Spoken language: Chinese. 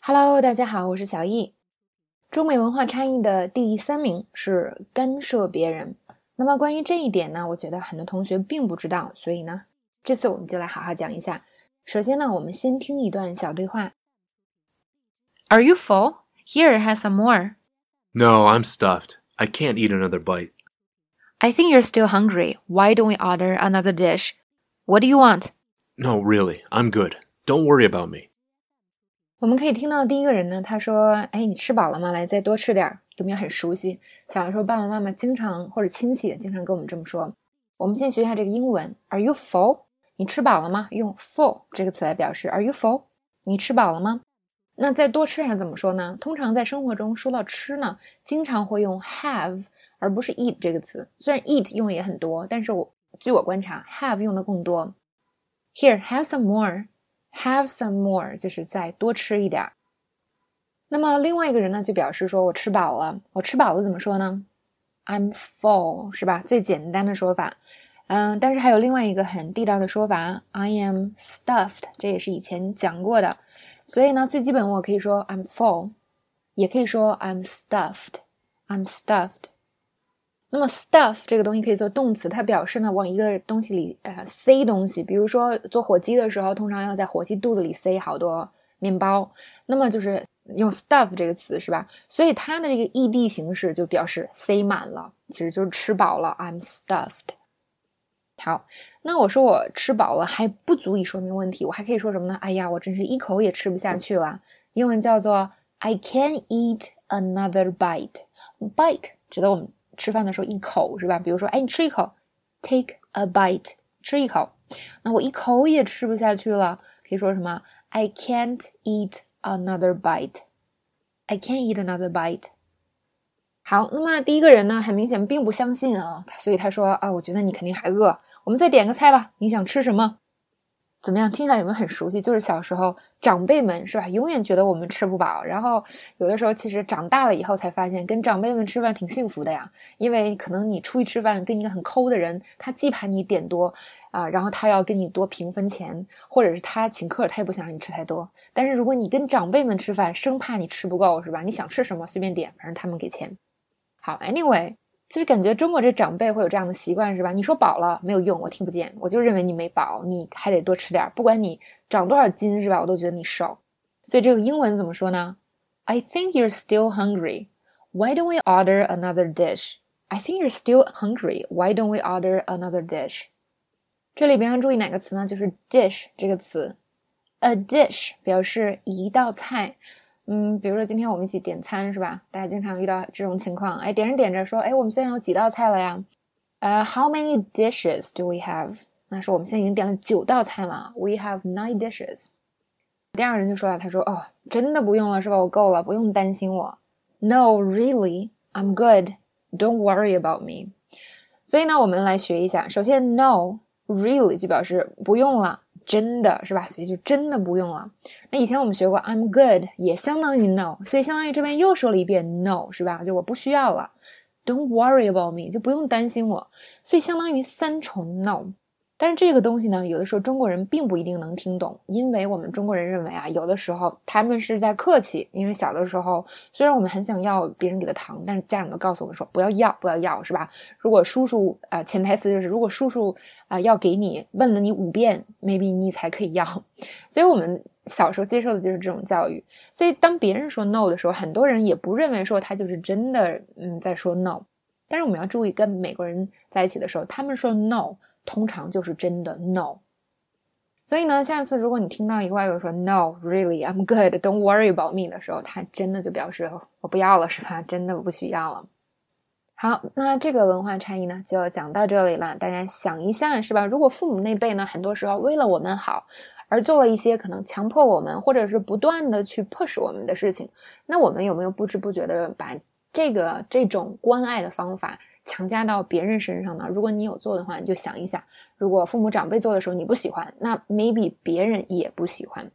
Hello，大家好，我是小易。中美文化差异的第三名是干涉别人。那么关于这一点呢，我觉得很多同学并不知道，所以呢，这次我们就来好好讲一下。首先呢，我们先听一段小对话。Are you full? Here, have some more. No, I'm stuffed. I can't eat another bite. I think you're still hungry. Why don't we order another dish? What do you want? No, really, I'm good. Don't worry about me. 我们可以听到第一个人呢，他说：“哎，你吃饱了吗？来，再多吃点。”有没有很熟悉？小的时候，爸爸妈妈经常或者亲戚也经常跟我们这么说。我们先学一下这个英文：Are you full？你吃饱了吗？用 full 这个词来表示。Are you full？你吃饱了吗？那再多吃点怎么说呢？通常在生活中说到吃呢，经常会用 have 而不是 eat 这个词。虽然 eat 用的也很多，但是我据我观察，have 用的更多。Here, have some more. Have some more，就是再多吃一点儿。那么另外一个人呢，就表示说我吃饱了。我吃饱了怎么说呢？I'm full，是吧？最简单的说法。嗯，但是还有另外一个很地道的说法，I am stuffed，这也是以前讲过的。所以呢，最基本我可以说 I'm full，也可以说 I'm stuffed，I'm stuffed。那么 stuff 这个东西可以做动词，它表示呢往一个东西里呃塞东西。比如说做火鸡的时候，通常要在火鸡肚子里塞好多面包，那么就是用 stuff 这个词是吧？所以它的这个 ed 形式就表示塞满了，其实就是吃饱了。I'm stuffed。好，那我说我吃饱了还不足以说明问题，我还可以说什么呢？哎呀，我真是一口也吃不下去了。英文叫做 I can't eat another bite。bite 指的我们。吃饭的时候一口是吧？比如说，哎，你吃一口，take a bite，吃一口。那我一口也吃不下去了，可以说什么？I can't eat another bite. I can't eat another bite. 好，那么第一个人呢，很明显并不相信啊，所以他说啊，我觉得你肯定还饿，我们再点个菜吧，你想吃什么？怎么样？听起来有没有很熟悉？就是小时候长辈们是吧？永远觉得我们吃不饱，然后有的时候其实长大了以后才发现，跟长辈们吃饭挺幸福的呀。因为可能你出去吃饭跟一个很抠的人，他既怕你点多啊，然后他要跟你多平分钱，或者是他请客，他也不想让你吃太多。但是如果你跟长辈们吃饭，生怕你吃不够是吧？你想吃什么随便点，反正他们给钱。好，Anyway。就是感觉中国这长辈会有这样的习惯，是吧？你说饱了没有用，我听不见，我就认为你没饱，你还得多吃点。不管你长多少斤，是吧？我都觉得你瘦。所以这个英文怎么说呢？I think you're still hungry. Why don't we order another dish? I think you're still hungry. Why don't we order another dish? 这里边要注意哪个词呢？就是 dish 这个词。A dish 表示一道菜。嗯，比如说今天我们一起点餐是吧？大家经常遇到这种情况，哎，点着点着说，哎，我们现在有几道菜了呀？呃，How many dishes do we have？那说我们现在已经点了九道菜了，We have nine dishes。第二个人就说了，他说，哦，真的不用了是吧？我够了，不用担心我。No, really, I'm good. Don't worry about me。所以呢，我们来学一下。首先，No, really 就表示不用了。真的是吧？所以就真的不用了。那以前我们学过，I'm good 也相当于 no，所以相当于这边又说了一遍 no，是吧？就我不需要了。Don't worry about me，就不用担心我。所以相当于三重 no。但是这个东西呢，有的时候中国人并不一定能听懂，因为我们中国人认为啊，有的时候他们是在客气。因为小的时候，虽然我们很想要别人给的糖，但是家长都告诉我们说不要要，不要要，是吧？如果叔叔啊，潜台词就是如果叔叔啊要给你，问了你五遍，maybe 你才可以要。所以我们小时候接受的就是这种教育。所以当别人说 no 的时候，很多人也不认为说他就是真的嗯在说 no。但是我们要注意，跟美国人在一起的时候，他们说 no。通常就是真的 no，所以呢，下次如果你听到一个外国人说 no really I'm good don't worry about me 的时候，他真的就表示我不要了，是吧？真的不需要了。好，那这个文化差异呢，就讲到这里了。大家想一下，是吧？如果父母那辈呢，很多时候为了我们好而做了一些可能强迫我们，或者是不断的去 push 我们的事情，那我们有没有不知不觉的把这个这种关爱的方法？强加到别人身上呢？如果你有做的话，你就想一想，如果父母长辈做的时候你不喜欢，那 maybe 别人也不喜欢。